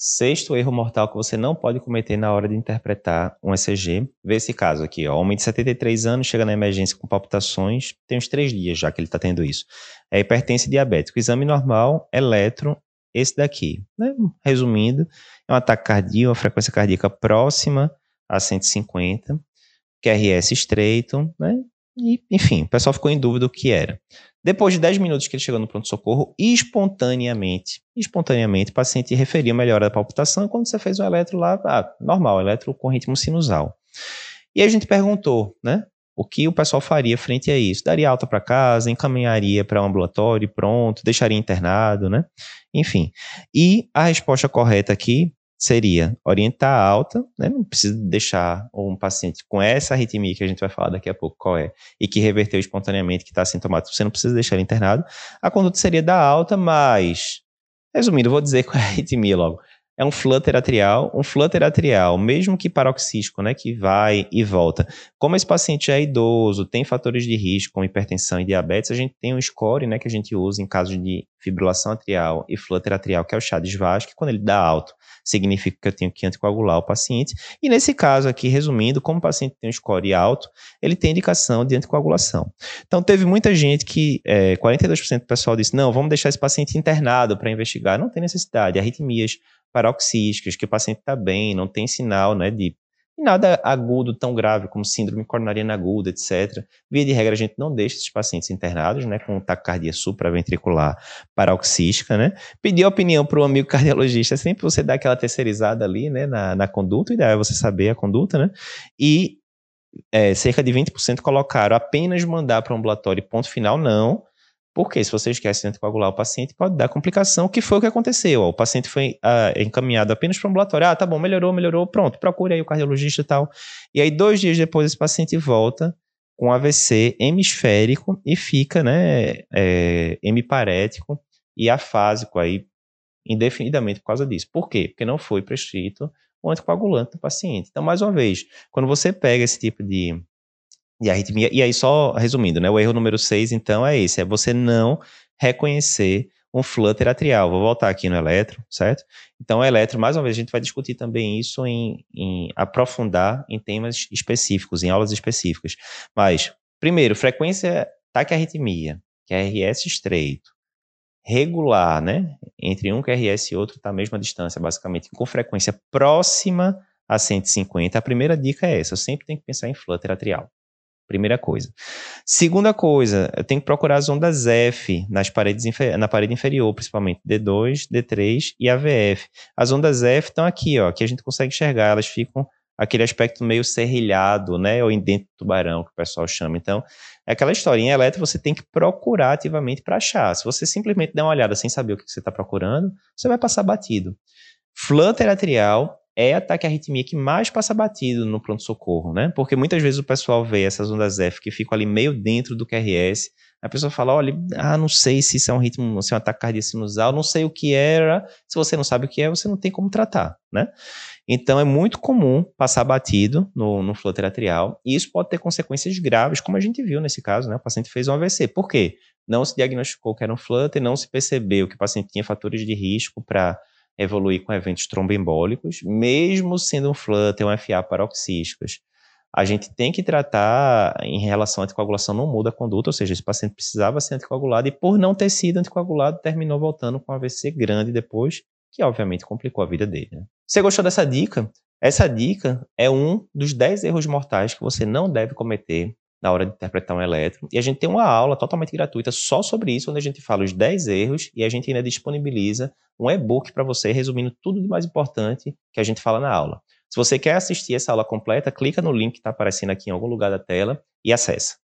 Sexto erro mortal que você não pode cometer na hora de interpretar um ECG. Vê esse caso aqui, ó. Homem de 73 anos chega na emergência com palpitações, tem uns três dias já que ele está tendo isso. É hipertensão diabético. Exame normal, eletro, esse daqui. Né? Resumindo, é um ataque cardíaco, uma frequência cardíaca próxima a 150, QRS estreito, né? E, enfim, o pessoal ficou em dúvida o que era. Depois de 10 minutos que ele chegou no pronto-socorro, espontaneamente, espontaneamente, o paciente referia melhora da palpitação. Quando você fez o eletro lá, ah, normal, eletro com ritmo sinusal. E a gente perguntou, né? O que o pessoal faria frente a isso? Daria alta para casa, encaminharia para um ambulatório, pronto, deixaria internado, né? Enfim. E a resposta correta aqui seria orientar a alta, né? não precisa deixar um paciente com essa arritmia que a gente vai falar daqui a pouco qual é, e que reverteu espontaneamente, que está sintomático, você não precisa deixar ele internado. A conduta seria da alta, mas, resumindo, vou dizer qual é a arritmia logo é um flutter atrial, um flutter atrial, mesmo que paroxístico, né, que vai e volta. Como esse paciente é idoso, tem fatores de risco como hipertensão e diabetes, a gente tem um score, né, que a gente usa em caso de fibrilação atrial e flutter atrial, que é o chá de que quando ele dá alto, significa que eu tenho que anticoagular o paciente. E nesse caso aqui, resumindo, como o paciente tem um score alto, ele tem indicação de anticoagulação. Então, teve muita gente que, é, 42% do pessoal disse, não, vamos deixar esse paciente internado para investigar. Não tem necessidade. Arritmias paroxísticas, que o paciente está bem, não tem sinal né, de nada agudo tão grave como síndrome coronariana aguda, etc. Via de regra, a gente não deixa esses pacientes internados, né, com taquicardia supraventricular paroxística, né. Pedir opinião para o amigo cardiologista, sempre você dá aquela terceirizada ali, né, na, na conduta, o ideal é você saber a conduta, né, e é, cerca de 20% colocaram apenas mandar para o ambulatório ponto final, não, porque se você esquece de anticoagular o paciente, pode dar complicação, que foi o que aconteceu. O paciente foi ah, encaminhado apenas para o ambulatório. Ah, tá bom, melhorou, melhorou, pronto, procure aí o cardiologista e tal. E aí, dois dias depois, esse paciente volta com AVC hemisférico e fica, né, é, hemiparético e afásico aí indefinidamente por causa disso. Por quê? Porque não foi prescrito o anticoagulante do paciente. Então, mais uma vez, quando você pega esse tipo de de arritmia. E aí, só resumindo, né? O erro número 6, então, é esse: é você não reconhecer um flutter atrial. Vou voltar aqui no eletro, certo? Então, o eletro, mais uma vez, a gente vai discutir também isso em, em aprofundar em temas específicos, em aulas específicas. Mas, primeiro, frequência taquiarritmia, QRS estreito, regular, né? Entre um QRS e outro está a mesma distância, basicamente, com frequência próxima a 150. A primeira dica é essa: eu sempre tenho que pensar em flutter atrial. Primeira coisa. Segunda coisa, eu tenho que procurar as ondas F nas paredes na parede inferior, principalmente D2, D3 e AVF. As ondas F estão aqui, ó, que a gente consegue enxergar, elas ficam aquele aspecto meio serrilhado, né, ou indento tubarão, que o pessoal chama. Então, é aquela historinha elétrica, você tem que procurar ativamente para achar. Se você simplesmente der uma olhada sem saber o que você está procurando, você vai passar batido. Flutter atrial é ataque à arritmia que mais passa batido no pronto-socorro, né? Porque muitas vezes o pessoal vê essas ondas F que ficam ali meio dentro do QRS, a pessoa fala, olha, ah, não sei se isso é um ritmo, se é um ataque cardíaco sinusal, não sei o que era. Se você não sabe o que é, você não tem como tratar, né? Então é muito comum passar batido no, no flutter atrial, e isso pode ter consequências graves, como a gente viu nesse caso, né? O paciente fez um AVC. Por quê? Não se diagnosticou que era um flutter, não se percebeu que o paciente tinha fatores de risco para evoluir com eventos tromboembólicos, mesmo sendo um flutter, um FA paroxísticos. A gente tem que tratar em relação à anticoagulação, não muda a conduta, ou seja, esse paciente precisava ser anticoagulado e por não ter sido anticoagulado, terminou voltando com um AVC grande depois, que obviamente complicou a vida dele. Né? Você gostou dessa dica? Essa dica é um dos 10 erros mortais que você não deve cometer na hora de interpretar um elétron. E a gente tem uma aula totalmente gratuita só sobre isso, onde a gente fala os 10 erros e a gente ainda disponibiliza um e-book para você resumindo tudo de mais importante que a gente fala na aula. Se você quer assistir essa aula completa, clica no link que está aparecendo aqui em algum lugar da tela e acessa.